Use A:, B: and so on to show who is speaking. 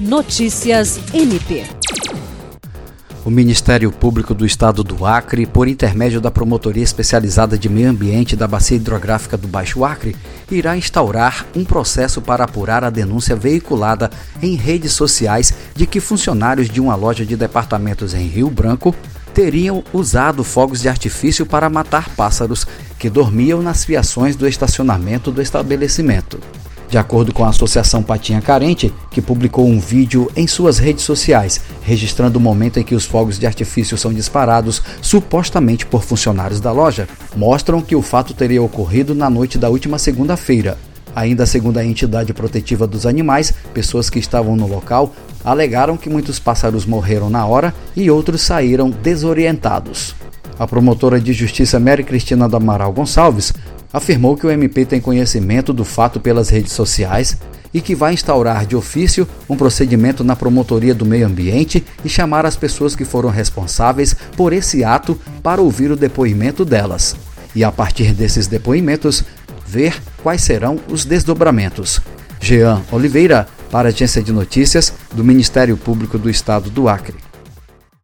A: Notícias MP.
B: O Ministério Público do Estado do Acre, por intermédio da Promotoria Especializada de Meio Ambiente da Bacia Hidrográfica do Baixo Acre, irá instaurar um processo para apurar a denúncia veiculada em redes sociais de que funcionários de uma loja de departamentos em Rio Branco teriam usado fogos de artifício para matar pássaros que dormiam nas fiações do estacionamento do estabelecimento. De acordo com a Associação Patinha Carente, que publicou um vídeo em suas redes sociais registrando o momento em que os fogos de artifício são disparados supostamente por funcionários da loja, mostram que o fato teria ocorrido na noite da última segunda-feira. Ainda segundo a entidade protetiva dos animais, pessoas que estavam no local alegaram que muitos pássaros morreram na hora e outros saíram desorientados. A promotora de justiça Mary Cristina do Amaral Gonçalves afirmou que o MP tem conhecimento do fato pelas redes sociais e que vai instaurar de ofício um procedimento na Promotoria do Meio Ambiente e chamar as pessoas que foram responsáveis por esse ato para ouvir o depoimento delas. E a partir desses depoimentos, ver quais serão os desdobramentos. Jean Oliveira, para a Agência de Notícias do Ministério Público do Estado do Acre.